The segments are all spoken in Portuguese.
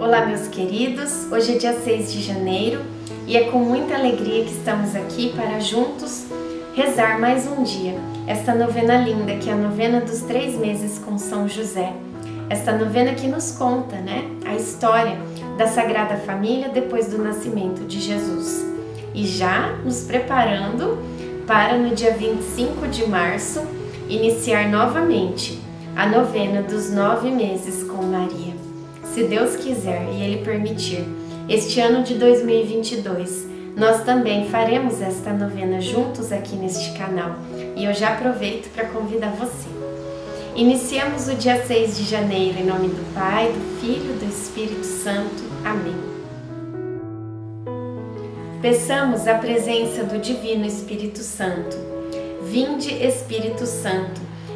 Olá, meus queridos. Hoje é dia 6 de janeiro e é com muita alegria que estamos aqui para juntos rezar mais um dia esta novena linda que é a novena dos três meses com São José. Esta novena que nos conta, né, a história da Sagrada Família depois do nascimento de Jesus. E já nos preparando para no dia 25 de março iniciar novamente a novena dos nove meses com Maria se Deus quiser e Ele permitir, este ano de 2022, nós também faremos esta novena juntos aqui neste canal e eu já aproveito para convidar você. Iniciamos o dia 6 de janeiro em nome do Pai, do Filho e do Espírito Santo. Amém. Peçamos a presença do Divino Espírito Santo. Vinde, Espírito Santo,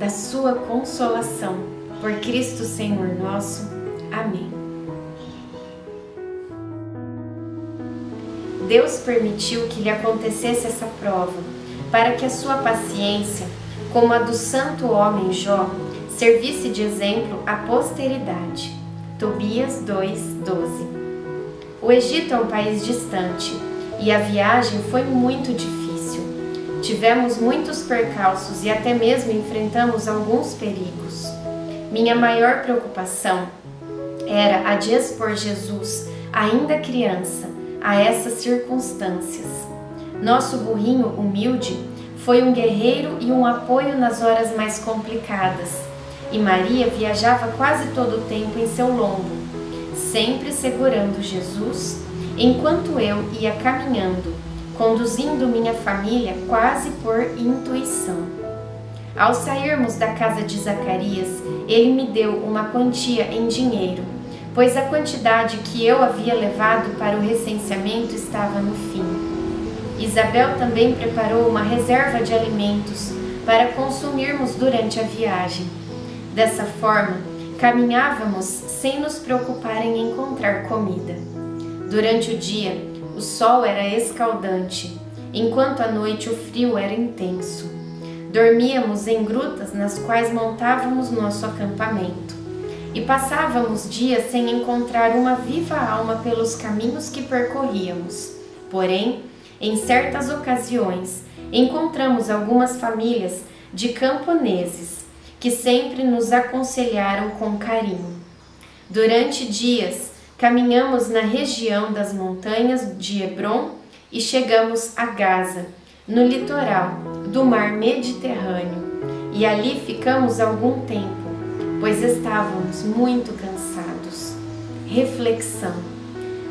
da sua consolação. Por Cristo Senhor nosso. Amém. Deus permitiu que lhe acontecesse essa prova, para que a sua paciência, como a do santo homem Jó, servisse de exemplo à posteridade. Tobias 2:12. O Egito é um país distante e a viagem foi muito difícil. Tivemos muitos percalços e até mesmo enfrentamos alguns perigos. Minha maior preocupação era a de expor Jesus, ainda criança, a essas circunstâncias. Nosso burrinho humilde foi um guerreiro e um apoio nas horas mais complicadas, e Maria viajava quase todo o tempo em seu lombo, sempre segurando Jesus, enquanto eu ia caminhando, conduzindo minha família quase por intuição. Ao sairmos da casa de Zacarias, ele me deu uma quantia em dinheiro pois a quantidade que eu havia levado para o recenseamento estava no fim. Isabel também preparou uma reserva de alimentos para consumirmos durante a viagem. Dessa forma, caminhávamos sem nos preocupar em encontrar comida. Durante o dia, o sol era escaldante, enquanto à noite o frio era intenso. Dormíamos em grutas nas quais montávamos nosso acampamento e passávamos dias sem encontrar uma viva alma pelos caminhos que percorríamos. Porém, em certas ocasiões, encontramos algumas famílias de camponeses que sempre nos aconselharam com carinho. Durante dias, caminhamos na região das montanhas de Hebron e chegamos a Gaza, no litoral do mar Mediterrâneo, e ali ficamos algum tempo pois estávamos muito cansados. Reflexão.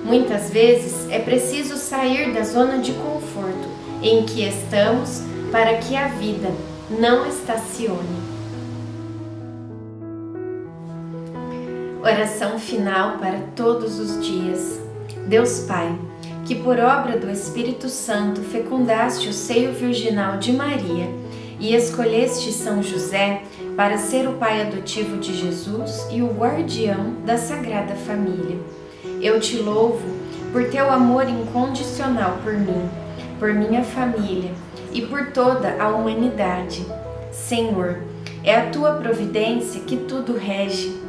Muitas vezes é preciso sair da zona de conforto em que estamos para que a vida não estacione. Oração final para todos os dias. Deus Pai, que por obra do Espírito Santo fecundaste o seio virginal de Maria e escolheste São José para ser o pai adotivo de Jesus e o guardião da Sagrada Família. Eu te louvo por teu amor incondicional por mim, por minha família e por toda a humanidade. Senhor, é a tua providência que tudo rege.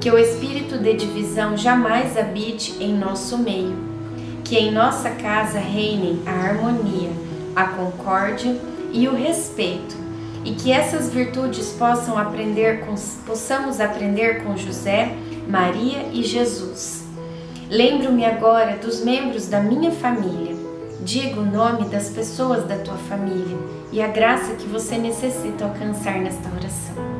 Que o espírito de divisão jamais habite em nosso meio. Que em nossa casa reinem a harmonia, a concórdia e o respeito e que essas virtudes possam aprender com, possamos aprender com José, Maria e Jesus. Lembro-me agora dos membros da minha família. Diga o nome das pessoas da tua família e a graça que você necessita alcançar nesta oração.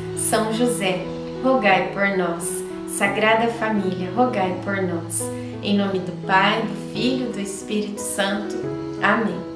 São José, rogai por nós. Sagrada Família, rogai por nós. Em nome do Pai, do Filho e do Espírito Santo. Amém.